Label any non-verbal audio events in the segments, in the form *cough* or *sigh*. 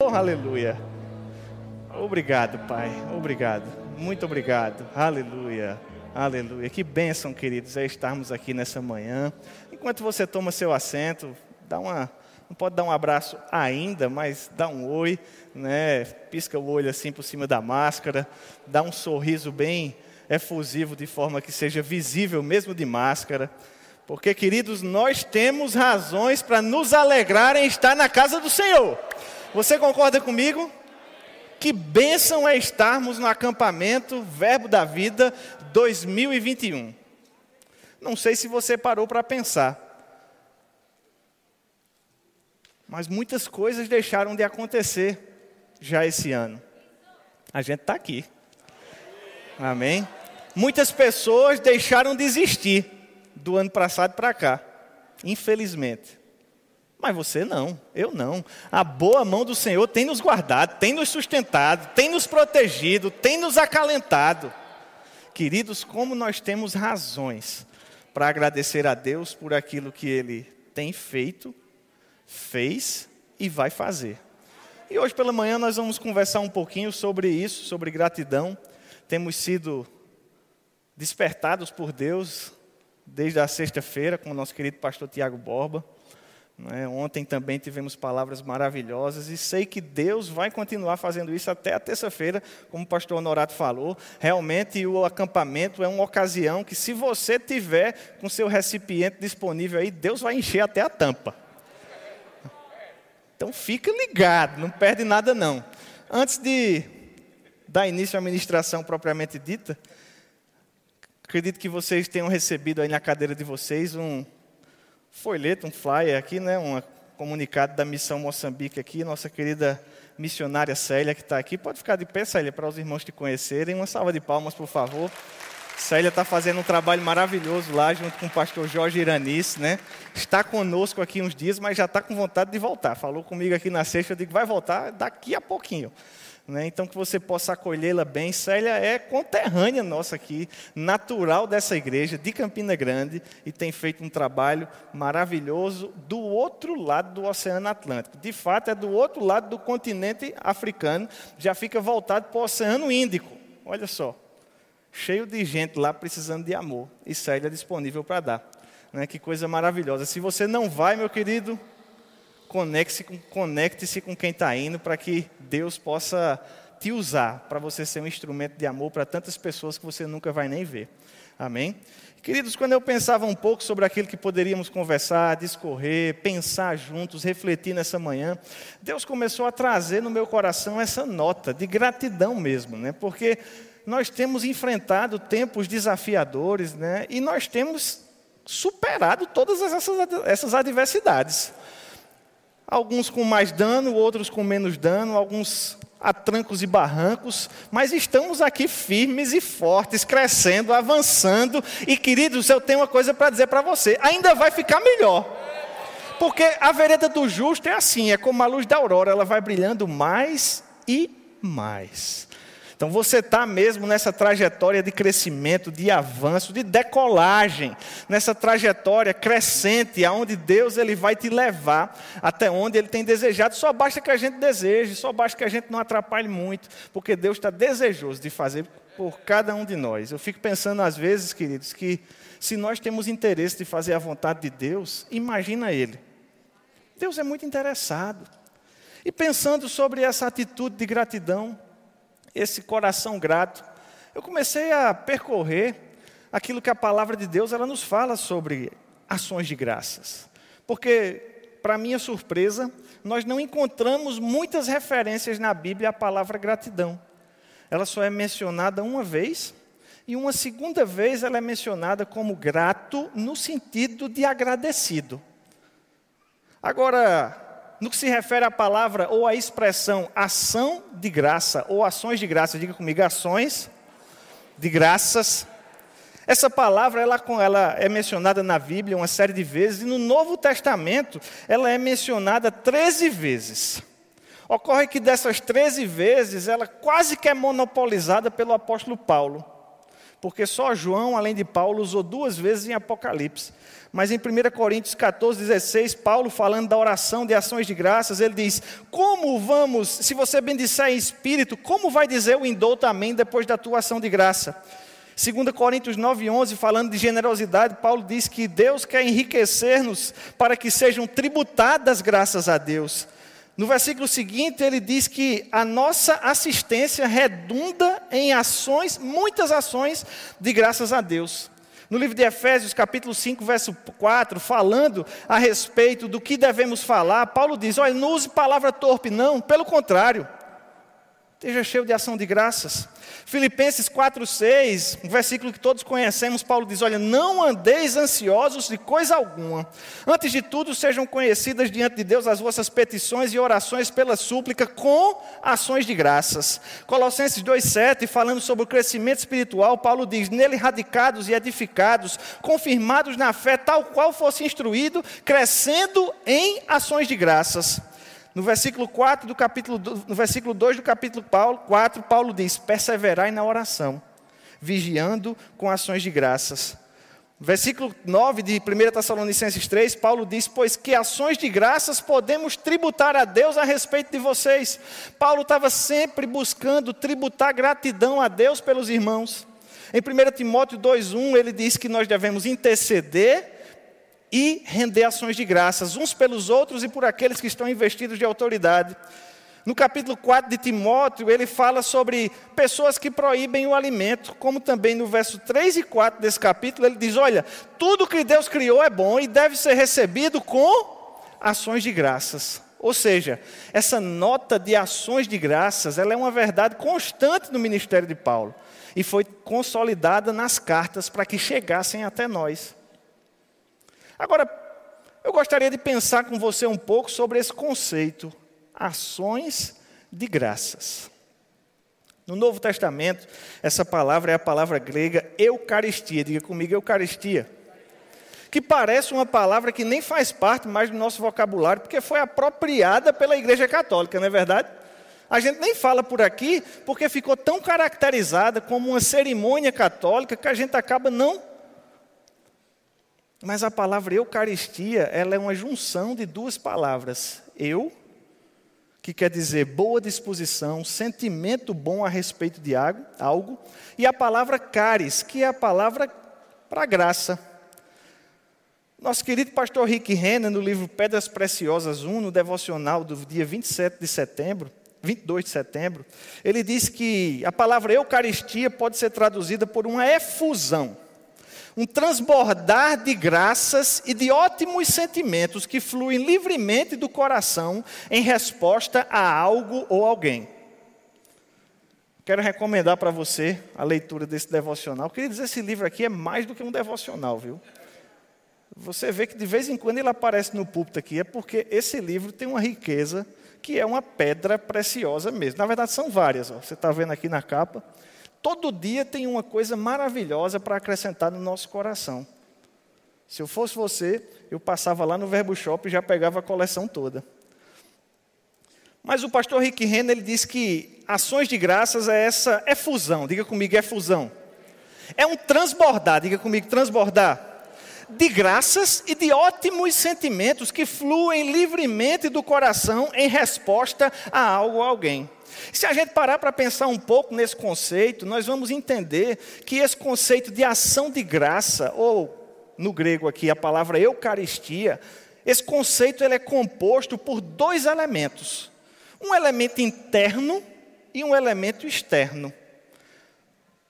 Oh, aleluia. Obrigado, Pai. Obrigado. Muito obrigado. Aleluia. Aleluia. Que bênção, queridos, é estarmos aqui nessa manhã. Enquanto você toma seu assento, dá uma, não pode dar um abraço ainda, mas dá um oi, né? Pisca o olho assim por cima da máscara, dá um sorriso bem efusivo de forma que seja visível mesmo de máscara. Porque, queridos, nós temos razões para nos alegrar em estar na casa do Senhor. Você concorda comigo? Que bênção é estarmos no acampamento Verbo da Vida 2021. Não sei se você parou para pensar. Mas muitas coisas deixaram de acontecer já esse ano. A gente está aqui. Amém? Muitas pessoas deixaram de existir do ano passado para cá, infelizmente. Mas você não, eu não. A boa mão do Senhor tem nos guardado, tem nos sustentado, tem nos protegido, tem nos acalentado. Queridos, como nós temos razões para agradecer a Deus por aquilo que Ele tem feito, fez e vai fazer. E hoje pela manhã nós vamos conversar um pouquinho sobre isso, sobre gratidão. Temos sido despertados por Deus desde a sexta-feira com o nosso querido pastor Tiago Borba. É? Ontem também tivemos palavras maravilhosas e sei que Deus vai continuar fazendo isso até a terça-feira, como o pastor Honorato falou. Realmente o acampamento é uma ocasião que, se você tiver com seu recipiente disponível aí, Deus vai encher até a tampa. Então fica ligado, não perde nada não. Antes de dar início à ministração propriamente dita, Acredito que vocês tenham recebido aí na cadeira de vocês um folheto, um flyer aqui, né? Um comunicado da Missão Moçambique aqui, nossa querida missionária Célia que está aqui. Pode ficar de pé, Célia, para os irmãos te conhecerem. Uma salva de palmas, por favor. Célia está fazendo um trabalho maravilhoso lá, junto com o pastor Jorge Iranis, né? Está conosco aqui uns dias, mas já está com vontade de voltar. Falou comigo aqui na sexta, eu digo, vai voltar daqui a pouquinho. Né? Então, que você possa acolhê-la bem. Célia é conterrânea nossa aqui, natural dessa igreja, de Campina Grande, e tem feito um trabalho maravilhoso do outro lado do Oceano Atlântico. De fato, é do outro lado do continente africano, já fica voltado para o Oceano Índico. Olha só, cheio de gente lá precisando de amor, e Célia disponível para dar. Né? Que coisa maravilhosa. Se você não vai, meu querido, conecte-se com, conecte com quem está indo para que Deus possa te usar para você ser um instrumento de amor para tantas pessoas que você nunca vai nem ver. Amém? Queridos, quando eu pensava um pouco sobre aquilo que poderíamos conversar, discorrer, pensar juntos, refletir nessa manhã, Deus começou a trazer no meu coração essa nota de gratidão mesmo, né? Porque nós temos enfrentado tempos desafiadores, né? E nós temos superado todas essas, essas adversidades. Alguns com mais dano, outros com menos dano, alguns a trancos e barrancos, mas estamos aqui firmes e fortes, crescendo, avançando. E queridos, eu tenho uma coisa para dizer para você: ainda vai ficar melhor. Porque a vereda do justo é assim, é como a luz da aurora, ela vai brilhando mais e mais. Então você está mesmo nessa trajetória de crescimento, de avanço, de decolagem, nessa trajetória crescente, aonde Deus ele vai te levar até onde Ele tem desejado. Só basta que a gente deseje, só basta que a gente não atrapalhe muito, porque Deus está desejoso de fazer por cada um de nós. Eu fico pensando às vezes, queridos, que se nós temos interesse de fazer a vontade de Deus, imagina Ele. Deus é muito interessado. E pensando sobre essa atitude de gratidão, esse coração grato, eu comecei a percorrer aquilo que a palavra de Deus ela nos fala sobre ações de graças. Porque, para minha surpresa, nós não encontramos muitas referências na Bíblia à palavra gratidão. Ela só é mencionada uma vez, e uma segunda vez ela é mencionada como grato no sentido de agradecido. Agora, no que se refere à palavra ou à expressão ação de graça ou ações de graça, diga comigo, ações de graças. Essa palavra ela, ela é mencionada na Bíblia uma série de vezes e no Novo Testamento ela é mencionada 13 vezes. Ocorre que dessas 13 vezes ela quase que é monopolizada pelo apóstolo Paulo. Porque só João, além de Paulo, usou duas vezes em Apocalipse. Mas em 1 Coríntios 14, 16, Paulo falando da oração de ações de graças, ele diz: Como vamos, se você bendizer em espírito, como vai dizer o indouto amém depois da tua ação de graça? 2 Coríntios 9, 11, falando de generosidade, Paulo diz que Deus quer enriquecer-nos para que sejam tributadas graças a Deus. No versículo seguinte, ele diz que a nossa assistência redunda em ações, muitas ações de graças a Deus. No livro de Efésios, capítulo 5, verso 4, falando a respeito do que devemos falar, Paulo diz: olha, não use palavra torpe, não, pelo contrário, esteja cheio de ação de graças. Filipenses 4,6, um versículo que todos conhecemos, Paulo diz: Olha, não andeis ansiosos de coisa alguma. Antes de tudo, sejam conhecidas diante de Deus as vossas petições e orações pela súplica com ações de graças. Colossenses 2,7, falando sobre o crescimento espiritual, Paulo diz: Nele radicados e edificados, confirmados na fé, tal qual fosse instruído, crescendo em ações de graças. No versículo 4 do capítulo no versículo 2 do capítulo 4, Paulo diz: "Perseverai na oração, vigiando com ações de graças." Versículo 9 de 1 Tessalonicenses 3, Paulo diz: Pois que ações de graças podemos tributar a Deus a respeito de vocês. Paulo estava sempre buscando tributar gratidão a Deus pelos irmãos. Em 1 Timóteo 2,1 ele diz que nós devemos interceder e render ações de graças, uns pelos outros e por aqueles que estão investidos de autoridade. No capítulo 4 de Timóteo, ele fala sobre pessoas que proíbem o alimento, como também no verso 3 e 4 desse capítulo, ele diz: Olha, tudo que Deus criou é bom e deve ser recebido com ações de graças. Ou seja, essa nota de ações de graças, ela é uma verdade constante no ministério de Paulo e foi consolidada nas cartas para que chegassem até nós. Agora, eu gostaria de pensar com você um pouco sobre esse conceito, ações de graças. No Novo Testamento, essa palavra é a palavra grega eucaristia. Diga comigo, eucaristia. Que parece uma palavra que nem faz parte mais do nosso vocabulário, porque foi apropriada pela Igreja Católica, não é verdade? A gente nem fala por aqui, porque ficou tão caracterizada como uma cerimônia católica que a gente acaba não mas a palavra Eucaristia, ela é uma junção de duas palavras. Eu, que quer dizer boa disposição, sentimento bom a respeito de algo, e a palavra caris, que é a palavra para graça. Nosso querido pastor Rick Renner, no livro Pedras Preciosas 1, no devocional do dia 27 de setembro, 22 de setembro, ele diz que a palavra Eucaristia pode ser traduzida por uma efusão um transbordar de graças e de ótimos sentimentos que fluem livremente do coração em resposta a algo ou alguém. Quero recomendar para você a leitura desse devocional. Queria dizer, esse livro aqui é mais do que um devocional, viu? Você vê que de vez em quando ele aparece no púlpito aqui, é porque esse livro tem uma riqueza que é uma pedra preciosa mesmo. Na verdade, são várias. Ó. Você está vendo aqui na capa. Todo dia tem uma coisa maravilhosa para acrescentar no nosso coração. Se eu fosse você, eu passava lá no Verbo Shop e já pegava a coleção toda. Mas o pastor Rick Renner ele diz que ações de graças é essa é fusão. Diga comigo, é fusão. É um transbordar, diga comigo, transbordar de graças e de ótimos sentimentos que fluem livremente do coração em resposta a algo ou alguém. Se a gente parar para pensar um pouco nesse conceito, nós vamos entender que esse conceito de ação de graça, ou no grego aqui a palavra eucaristia, esse conceito ele é composto por dois elementos: um elemento interno e um elemento externo.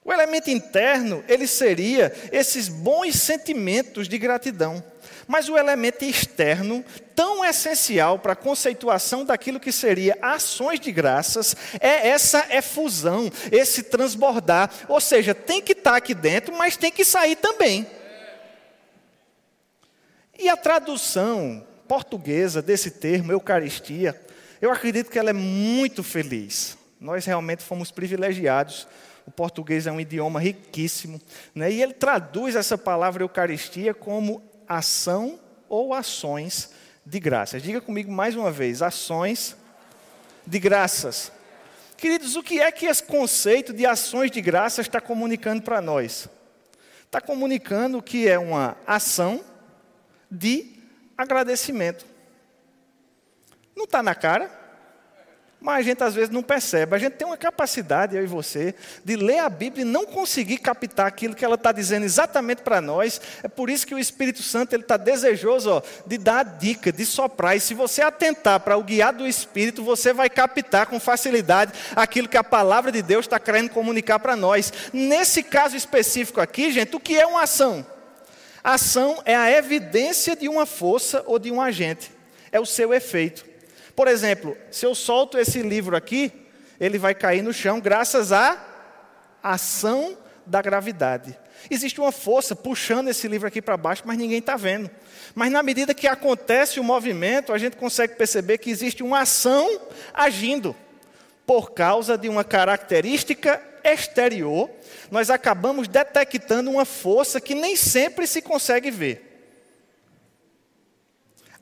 O elemento interno, ele seria esses bons sentimentos de gratidão. Mas o elemento externo, tão essencial para a conceituação daquilo que seria ações de graças, é essa efusão, esse transbordar. Ou seja, tem que estar aqui dentro, mas tem que sair também. E a tradução portuguesa desse termo, Eucaristia, eu acredito que ela é muito feliz. Nós realmente fomos privilegiados o português é um idioma riquíssimo, né? e ele traduz essa palavra Eucaristia como ação ou ações de graças. Diga comigo mais uma vez: ações de graças. Queridos, o que é que esse conceito de ações de graça está comunicando para nós? Está comunicando que é uma ação de agradecimento. Não está na cara? Mas a gente às vezes não percebe. A gente tem uma capacidade, eu e você, de ler a Bíblia e não conseguir captar aquilo que ela está dizendo exatamente para nós. É por isso que o Espírito Santo está desejoso ó, de dar a dica, de soprar. E se você atentar para o guiar do Espírito, você vai captar com facilidade aquilo que a palavra de Deus está querendo comunicar para nós. Nesse caso específico aqui, gente, o que é uma ação? ação é a evidência de uma força ou de um agente. É o seu efeito. Por exemplo, se eu solto esse livro aqui, ele vai cair no chão graças à ação da gravidade. Existe uma força puxando esse livro aqui para baixo, mas ninguém está vendo. Mas na medida que acontece o movimento, a gente consegue perceber que existe uma ação agindo. Por causa de uma característica exterior, nós acabamos detectando uma força que nem sempre se consegue ver.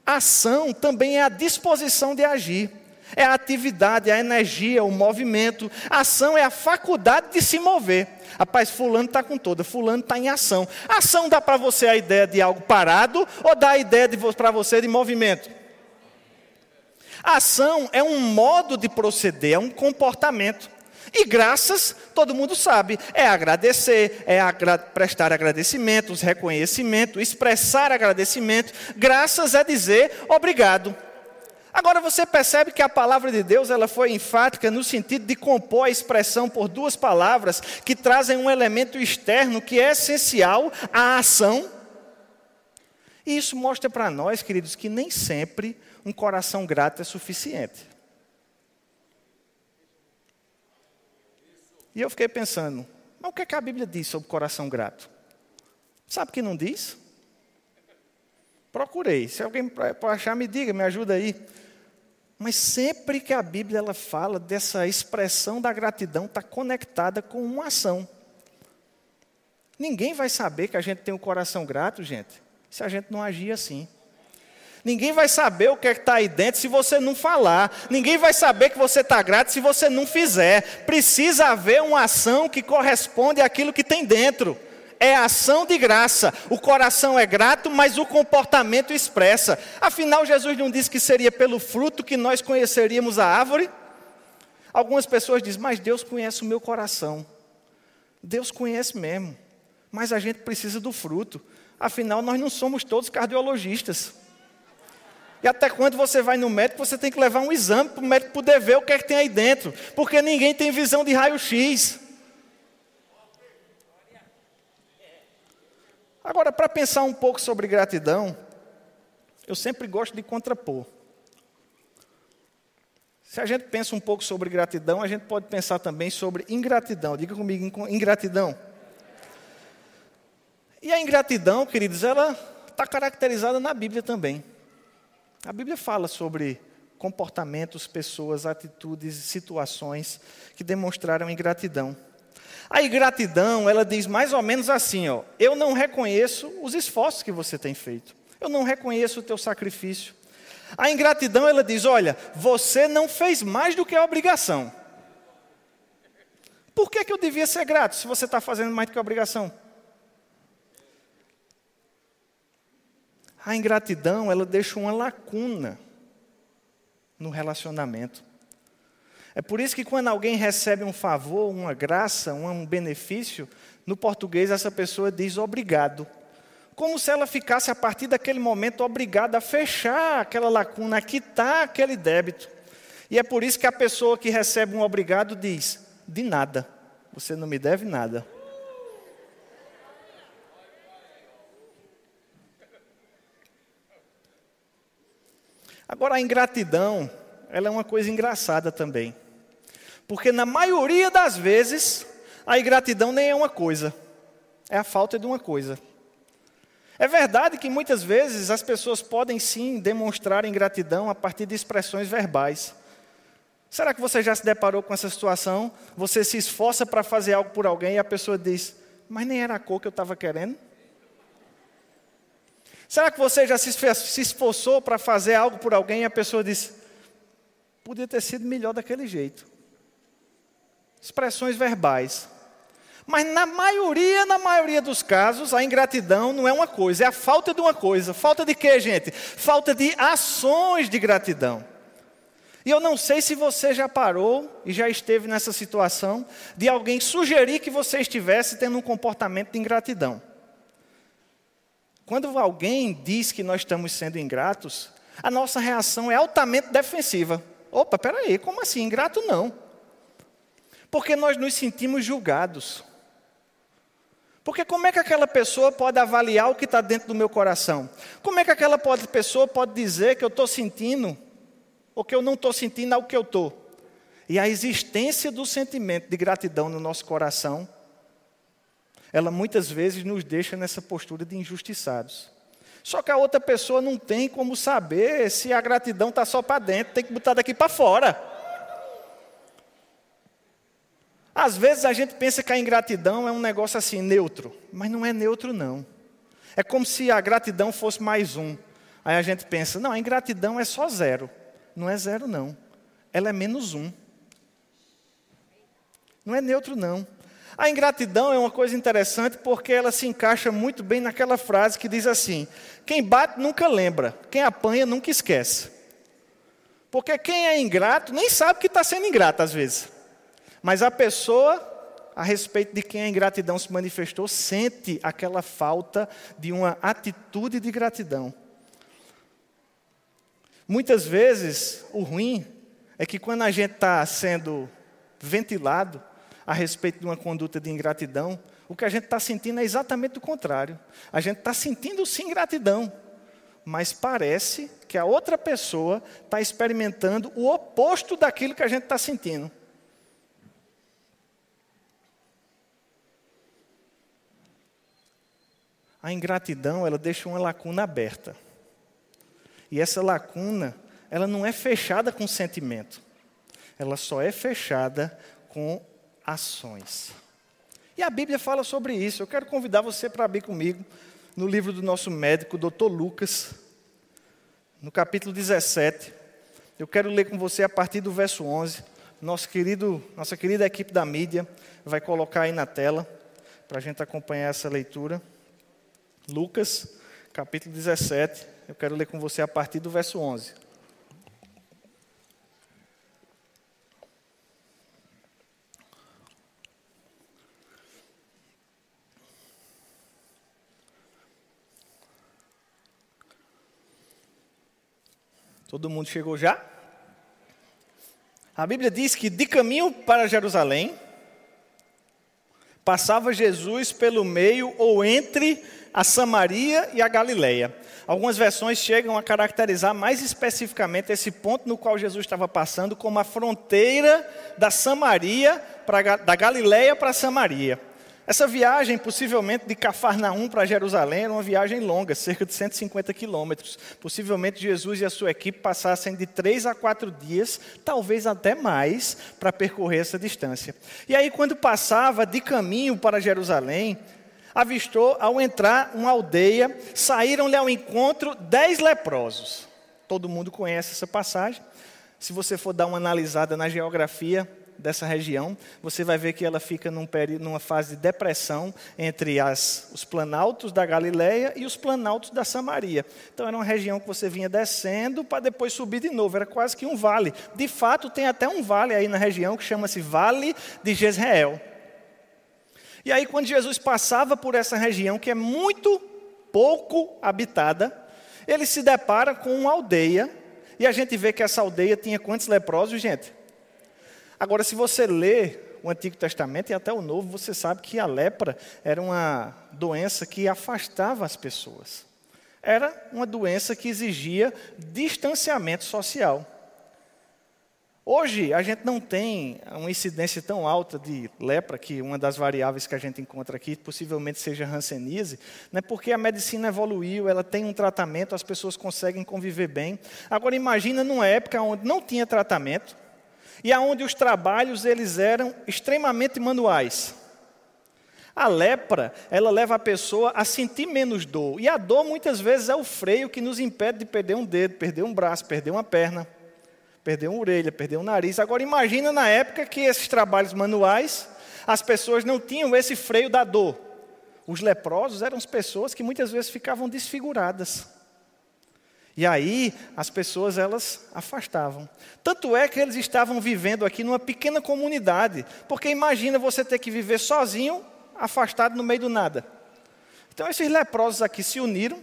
Ação também é a disposição de agir. É a atividade, a energia, o movimento. Ação é a faculdade de se mover. Rapaz, fulano está com toda, fulano está em ação. Ação dá para você a ideia de algo parado ou dá a ideia para você de movimento? Ação é um modo de proceder, é um comportamento. E graças, todo mundo sabe, é agradecer, é agra prestar agradecimentos, reconhecimento, expressar agradecimento. Graças é dizer obrigado. Agora você percebe que a palavra de Deus ela foi enfática no sentido de compor a expressão por duas palavras que trazem um elemento externo que é essencial à ação. E isso mostra para nós, queridos, que nem sempre um coração grato é suficiente. E eu fiquei pensando, mas o que, é que a Bíblia diz sobre coração grato? Sabe que não diz? Procurei. Se alguém para achar, me diga, me ajuda aí. Mas sempre que a Bíblia ela fala dessa expressão da gratidão, está conectada com uma ação. Ninguém vai saber que a gente tem um coração grato, gente, se a gente não agir assim. Ninguém vai saber o que é está aí dentro se você não falar. Ninguém vai saber que você está grato se você não fizer. Precisa haver uma ação que corresponde àquilo que tem dentro. É ação de graça. O coração é grato, mas o comportamento expressa. Afinal, Jesus não disse que seria pelo fruto que nós conheceríamos a árvore? Algumas pessoas dizem, mas Deus conhece o meu coração. Deus conhece mesmo. Mas a gente precisa do fruto. Afinal, nós não somos todos cardiologistas. E até quando você vai no médico, você tem que levar um exame para o médico poder ver o que é que tem aí dentro. Porque ninguém tem visão de raio-x. Agora, para pensar um pouco sobre gratidão, eu sempre gosto de contrapor. Se a gente pensa um pouco sobre gratidão, a gente pode pensar também sobre ingratidão. Diga comigo, ingratidão. E a ingratidão, queridos, ela está caracterizada na Bíblia também. A Bíblia fala sobre comportamentos, pessoas, atitudes situações que demonstraram ingratidão. A ingratidão, ela diz mais ou menos assim, ó: eu não reconheço os esforços que você tem feito. Eu não reconheço o teu sacrifício. A ingratidão, ela diz: olha, você não fez mais do que a obrigação. Por que, que eu devia ser grato se você está fazendo mais do que a obrigação? A ingratidão, ela deixa uma lacuna no relacionamento. É por isso que quando alguém recebe um favor, uma graça, um benefício, no português essa pessoa diz obrigado. Como se ela ficasse a partir daquele momento obrigada a fechar aquela lacuna, a quitar aquele débito. E é por isso que a pessoa que recebe um obrigado diz: de nada, você não me deve nada. Agora, a ingratidão, ela é uma coisa engraçada também. Porque na maioria das vezes, a ingratidão nem é uma coisa, é a falta de uma coisa. É verdade que muitas vezes as pessoas podem sim demonstrar ingratidão a partir de expressões verbais. Será que você já se deparou com essa situação? Você se esforça para fazer algo por alguém e a pessoa diz: Mas nem era a cor que eu estava querendo? Será que você já se esforçou para fazer algo por alguém e a pessoa disse: podia ter sido melhor daquele jeito? expressões verbais. Mas na maioria, na maioria dos casos, a ingratidão não é uma coisa, é a falta de uma coisa. Falta de quê, gente? Falta de ações de gratidão. E eu não sei se você já parou e já esteve nessa situação de alguém sugerir que você estivesse tendo um comportamento de ingratidão. Quando alguém diz que nós estamos sendo ingratos, a nossa reação é altamente defensiva. Opa, peraí, como assim? Ingrato não. Porque nós nos sentimos julgados. Porque como é que aquela pessoa pode avaliar o que está dentro do meu coração? Como é que aquela pessoa pode dizer que eu estou sentindo ou que eu não estou sentindo algo que eu estou. E a existência do sentimento de gratidão no nosso coração, ela muitas vezes nos deixa nessa postura de injustiçados. Só que a outra pessoa não tem como saber se a gratidão está só para dentro, tem que botar daqui para fora. Às vezes a gente pensa que a ingratidão é um negócio assim, neutro, mas não é neutro, não. É como se a gratidão fosse mais um. Aí a gente pensa, não, a ingratidão é só zero. Não é zero, não. Ela é menos um. Não é neutro, não. A ingratidão é uma coisa interessante porque ela se encaixa muito bem naquela frase que diz assim: quem bate nunca lembra, quem apanha nunca esquece. Porque quem é ingrato nem sabe que está sendo ingrato às vezes. Mas a pessoa, a respeito de quem a ingratidão se manifestou, sente aquela falta de uma atitude de gratidão. Muitas vezes, o ruim é que quando a gente está sendo ventilado a respeito de uma conduta de ingratidão, o que a gente está sentindo é exatamente o contrário. A gente está sentindo sim gratidão, mas parece que a outra pessoa está experimentando o oposto daquilo que a gente está sentindo. A ingratidão, ela deixa uma lacuna aberta. E essa lacuna, ela não é fechada com sentimento. Ela só é fechada com ações. E a Bíblia fala sobre isso. Eu quero convidar você para abrir comigo no livro do nosso médico, Dr. Lucas, no capítulo 17. Eu quero ler com você a partir do verso 11. Nosso querido, nossa querida equipe da mídia vai colocar aí na tela para a gente acompanhar essa leitura. Lucas, capítulo 17, eu quero ler com você a partir do verso 11. Todo mundo chegou já? A Bíblia diz que de caminho para Jerusalém, passava Jesus pelo meio ou entre a Samaria e a Galileia. Algumas versões chegam a caracterizar mais especificamente esse ponto no qual Jesus estava passando como a fronteira da Samaria, pra, da Galileia para Samaria. Essa viagem, possivelmente de Cafarnaum para Jerusalém, era uma viagem longa, cerca de 150 quilômetros. Possivelmente Jesus e a sua equipe passassem de três a quatro dias, talvez até mais, para percorrer essa distância. E aí, quando passava de caminho para Jerusalém, avistou, ao entrar uma aldeia, saíram-lhe ao encontro dez leprosos. Todo mundo conhece essa passagem. Se você for dar uma analisada na geografia dessa região, você vai ver que ela fica num numa fase de depressão entre as, os planaltos da Galileia e os planaltos da Samaria. Então era uma região que você vinha descendo para depois subir de novo, era quase que um vale. De fato, tem até um vale aí na região que chama-se Vale de Jezreel. E aí, quando Jesus passava por essa região, que é muito pouco habitada, ele se depara com uma aldeia, e a gente vê que essa aldeia tinha quantos leprosos, gente? Agora, se você lê o Antigo Testamento e até o Novo, você sabe que a lepra era uma doença que afastava as pessoas. Era uma doença que exigia distanciamento social. Hoje, a gente não tem uma incidência tão alta de lepra, que uma das variáveis que a gente encontra aqui possivelmente seja hanseníase, né, porque a medicina evoluiu, ela tem um tratamento, as pessoas conseguem conviver bem. Agora, imagina numa época onde não tinha tratamento e onde os trabalhos eles eram extremamente manuais. A lepra, ela leva a pessoa a sentir menos dor. E a dor, muitas vezes, é o freio que nos impede de perder um dedo, perder um braço, perder uma perna perdeu uma orelha, perdeu um nariz. Agora imagina na época que esses trabalhos manuais, as pessoas não tinham esse freio da dor. Os leprosos eram as pessoas que muitas vezes ficavam desfiguradas. E aí as pessoas elas afastavam. Tanto é que eles estavam vivendo aqui numa pequena comunidade, porque imagina você ter que viver sozinho, afastado no meio do nada. Então esses leprosos aqui se uniram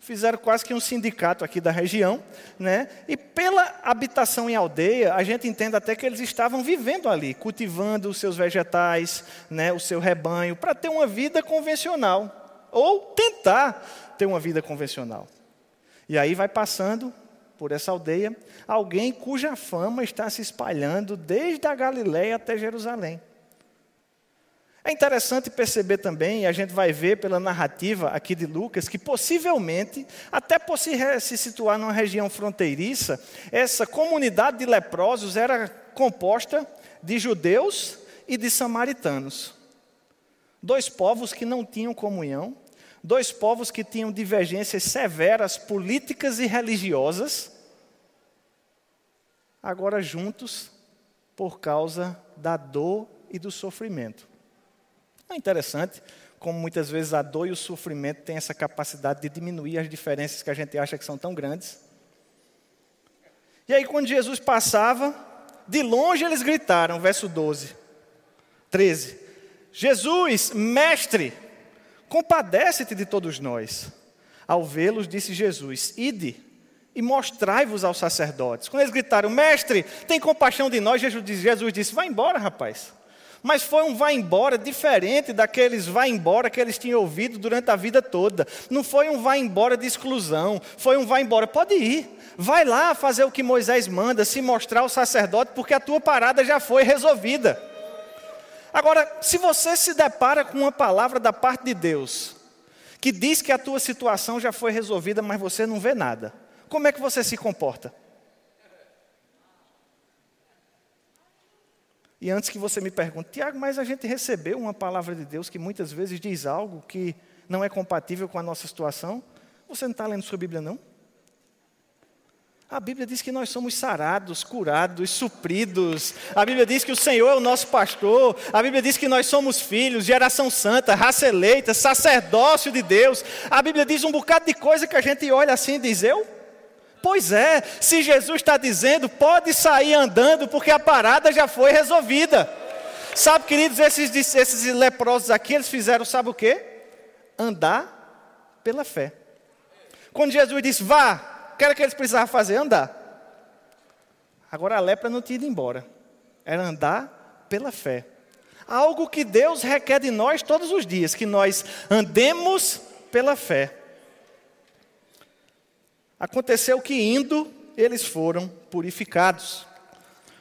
fizeram quase que um sindicato aqui da região, né? E pela habitação em aldeia, a gente entende até que eles estavam vivendo ali, cultivando os seus vegetais, né, o seu rebanho, para ter uma vida convencional, ou tentar ter uma vida convencional. E aí vai passando por essa aldeia alguém cuja fama está se espalhando desde a Galiléia até Jerusalém. É interessante perceber também, e a gente vai ver pela narrativa aqui de Lucas, que possivelmente, até por se, se situar numa região fronteiriça, essa comunidade de leprosos era composta de judeus e de samaritanos. Dois povos que não tinham comunhão, dois povos que tinham divergências severas políticas e religiosas, agora juntos por causa da dor e do sofrimento. É interessante como muitas vezes a dor e o sofrimento têm essa capacidade de diminuir as diferenças que a gente acha que são tão grandes. E aí, quando Jesus passava, de longe eles gritaram, verso 12, 13: Jesus, mestre, compadece-te de todos nós. Ao vê-los, disse Jesus: Ide e mostrai-vos aos sacerdotes. Quando eles gritaram, mestre, tem compaixão de nós, Jesus disse: Vai embora, rapaz. Mas foi um vai embora diferente daqueles vai embora que eles tinham ouvido durante a vida toda. Não foi um vai embora de exclusão, foi um vai embora, pode ir. Vai lá fazer o que Moisés manda, se mostrar ao sacerdote, porque a tua parada já foi resolvida. Agora, se você se depara com uma palavra da parte de Deus, que diz que a tua situação já foi resolvida, mas você não vê nada, como é que você se comporta? E antes que você me pergunte, Tiago, mas a gente recebeu uma palavra de Deus que muitas vezes diz algo que não é compatível com a nossa situação. Você não está lendo sua Bíblia, não? A Bíblia diz que nós somos sarados, curados, supridos. A Bíblia diz que o Senhor é o nosso pastor. A Bíblia diz que nós somos filhos, geração santa, raça eleita, sacerdócio de Deus. A Bíblia diz um bocado de coisa que a gente olha assim e diz: Eu? Pois é, se Jesus está dizendo, pode sair andando, porque a parada já foi resolvida. Sabe, queridos, esses, esses leprosos aqui, eles fizeram, sabe o quê? Andar pela fé. Quando Jesus disse, vá, que era que eles precisavam fazer? Andar. Agora a lepra não tinha ido embora, era andar pela fé. Algo que Deus requer de nós todos os dias, que nós andemos pela fé. Aconteceu que indo, eles foram purificados.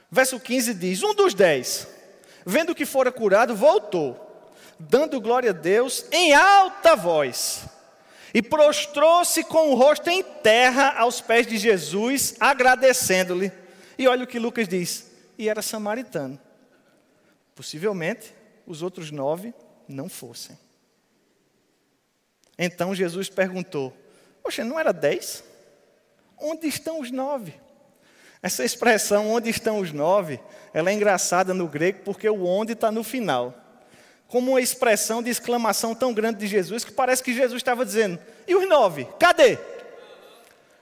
Verso 15 diz: Um dos dez, vendo que fora curado, voltou, dando glória a Deus em alta voz, e prostrou-se com o rosto em terra aos pés de Jesus, agradecendo-lhe. E olha o que Lucas diz: e era samaritano. Possivelmente os outros nove não fossem. Então Jesus perguntou: Poxa, não era dez? Onde estão os nove? Essa expressão, onde estão os nove, ela é engraçada no grego porque o onde está no final. Como uma expressão de exclamação tão grande de Jesus que parece que Jesus estava dizendo: e os nove? Cadê?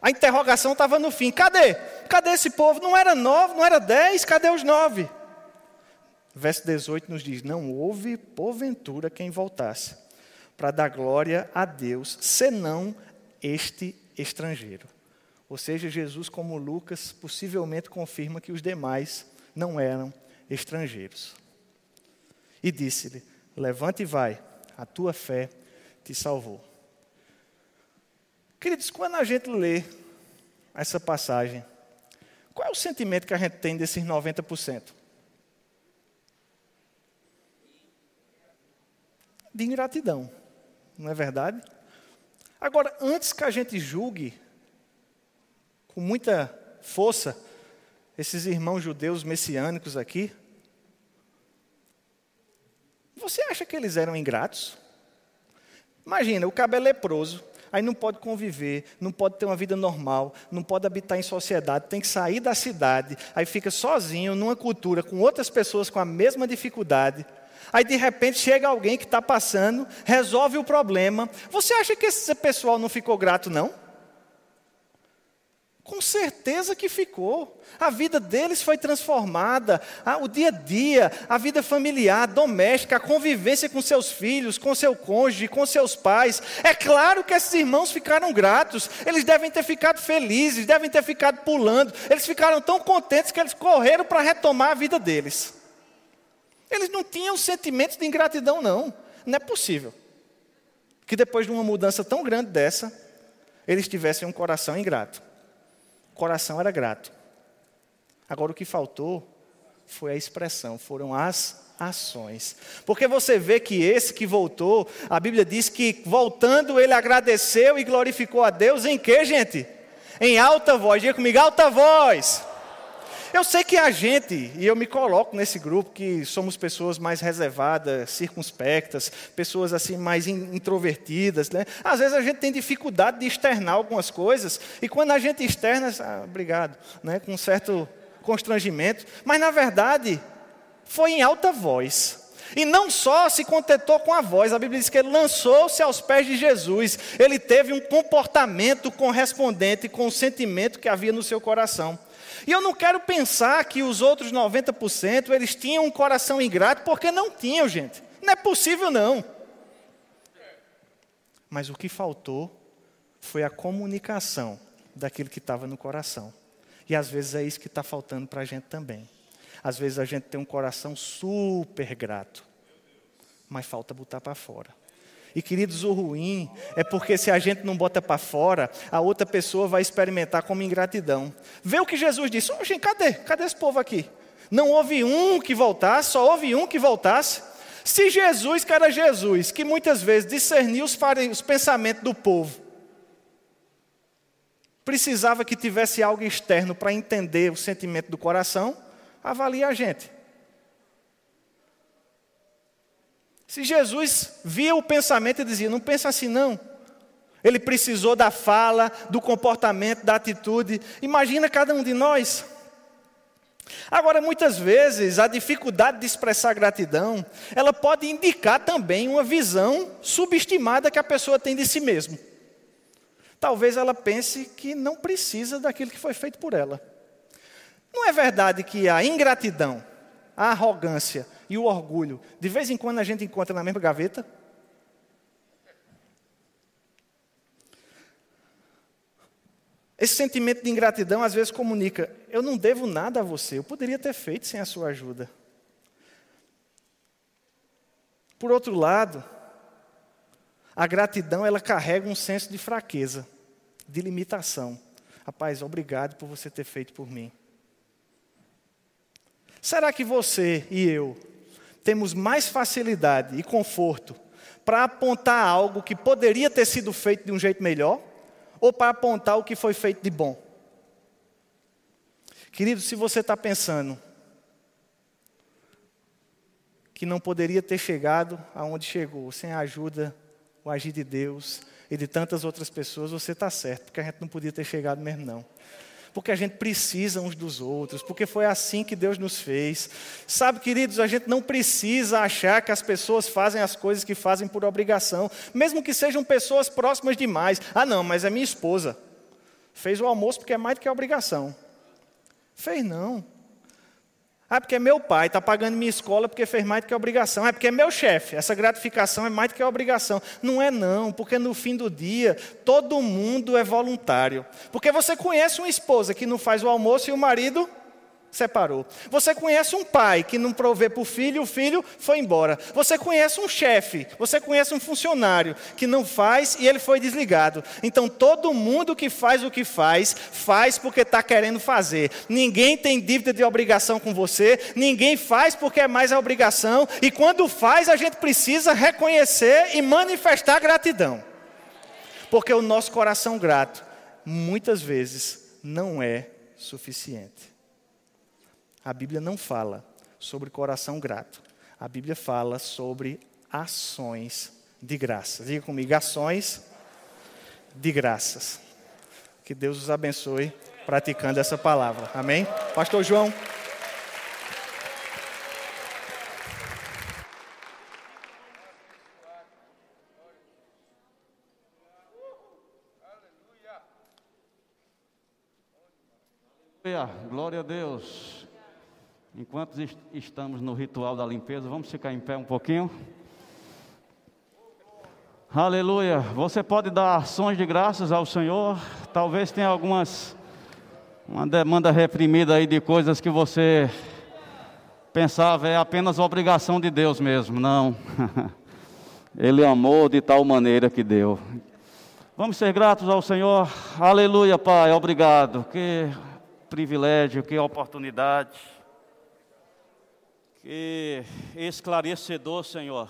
A interrogação estava no fim: cadê? Cadê esse povo? Não era nove, não era dez, cadê os nove? Verso 18 nos diz: Não houve porventura quem voltasse para dar glória a Deus, senão este estrangeiro. Ou seja, Jesus, como Lucas, possivelmente confirma que os demais não eram estrangeiros. E disse-lhe: Levante e vai, a tua fé te salvou. Queridos, quando a gente lê essa passagem, qual é o sentimento que a gente tem desses 90%? De ingratidão, não é verdade? Agora, antes que a gente julgue com muita força esses irmãos judeus messiânicos aqui. Você acha que eles eram ingratos? Imagina, o cabelo é leproso. aí não pode conviver, não pode ter uma vida normal, não pode habitar em sociedade, tem que sair da cidade, aí fica sozinho numa cultura com outras pessoas com a mesma dificuldade. Aí de repente chega alguém que está passando, resolve o problema. Você acha que esse pessoal não ficou grato, não? Com certeza que ficou. A vida deles foi transformada. o dia a dia, a vida familiar, doméstica, a convivência com seus filhos, com seu cônjuge, com seus pais. É claro que esses irmãos ficaram gratos. Eles devem ter ficado felizes, devem ter ficado pulando. Eles ficaram tão contentes que eles correram para retomar a vida deles. Eles não tinham sentimentos de ingratidão, não. Não é possível que depois de uma mudança tão grande dessa, eles tivessem um coração ingrato. Coração era grato. Agora o que faltou foi a expressão, foram as ações. Porque você vê que esse que voltou, a Bíblia diz que voltando ele agradeceu e glorificou a Deus em que, gente? Em alta voz. Diga comigo, alta voz. Eu sei que a gente, e eu me coloco nesse grupo, que somos pessoas mais reservadas, circunspectas, pessoas assim mais introvertidas, né? Às vezes a gente tem dificuldade de externar algumas coisas, e quando a gente externa, ah, obrigado, né? com um certo constrangimento, mas na verdade foi em alta voz. E não só se contentou com a voz, a Bíblia diz que ele lançou-se aos pés de Jesus. Ele teve um comportamento correspondente com o sentimento que havia no seu coração. E eu não quero pensar que os outros 90% eles tinham um coração ingrato, porque não tinham, gente. Não é possível, não. Mas o que faltou foi a comunicação daquilo que estava no coração. E às vezes é isso que está faltando para a gente também. Às vezes a gente tem um coração super grato, mas falta botar para fora. E queridos, o ruim é porque se a gente não bota para fora, a outra pessoa vai experimentar como ingratidão. Vê o que Jesus disse: Oxe, cadê? Cadê esse povo aqui? Não houve um que voltasse, só houve um que voltasse. Se Jesus, que era Jesus, que muitas vezes discernia os, os pensamentos do povo, precisava que tivesse algo externo para entender o sentimento do coração, avalie a gente. Se Jesus via o pensamento e dizia: não pensa assim não. Ele precisou da fala, do comportamento, da atitude. Imagina cada um de nós. Agora, muitas vezes, a dificuldade de expressar gratidão, ela pode indicar também uma visão subestimada que a pessoa tem de si mesma. Talvez ela pense que não precisa daquilo que foi feito por ela. Não é verdade que a ingratidão, a arrogância e o orgulho, de vez em quando a gente encontra na mesma gaveta? Esse sentimento de ingratidão às vezes comunica: eu não devo nada a você, eu poderia ter feito sem a sua ajuda. Por outro lado, a gratidão ela carrega um senso de fraqueza, de limitação. Rapaz, obrigado por você ter feito por mim. Será que você e eu temos mais facilidade e conforto para apontar algo que poderia ter sido feito de um jeito melhor ou para apontar o que foi feito de bom? Querido, se você está pensando que não poderia ter chegado aonde chegou sem a ajuda, o agir de Deus e de tantas outras pessoas, você está certo, porque a gente não podia ter chegado mesmo não porque a gente precisa uns dos outros, porque foi assim que Deus nos fez. Sabe, queridos, a gente não precisa achar que as pessoas fazem as coisas que fazem por obrigação, mesmo que sejam pessoas próximas demais. Ah, não, mas é minha esposa. Fez o almoço porque é mais do que obrigação. Fez não. Ah, porque é meu pai, está pagando minha escola porque fez mais do que obrigação. É porque é meu chefe, essa gratificação é mais do que obrigação. Não é não, porque no fim do dia, todo mundo é voluntário. Porque você conhece uma esposa que não faz o almoço e o marido separou. Você conhece um pai que não provê para o filho, o filho foi embora. Você conhece um chefe, você conhece um funcionário que não faz e ele foi desligado. Então todo mundo que faz o que faz, faz porque está querendo fazer. Ninguém tem dívida de obrigação com você, ninguém faz porque é mais a obrigação, e quando faz, a gente precisa reconhecer e manifestar gratidão. Porque o nosso coração grato, muitas vezes, não é suficiente. A Bíblia não fala sobre coração grato. A Bíblia fala sobre ações de graça. Diga comigo, ações de graças. Que Deus os abençoe praticando essa palavra. Amém? Pastor João. Glória a Deus. Enquanto estamos no ritual da limpeza, vamos ficar em pé um pouquinho. Aleluia. Você pode dar ações de graças ao Senhor. Talvez tenha algumas uma demanda reprimida aí de coisas que você pensava é apenas obrigação de Deus mesmo. Não. *laughs* Ele amou de tal maneira que deu. Vamos ser gratos ao Senhor. Aleluia, Pai. Obrigado. Que privilégio, que oportunidade. Que esclarecedor, Senhor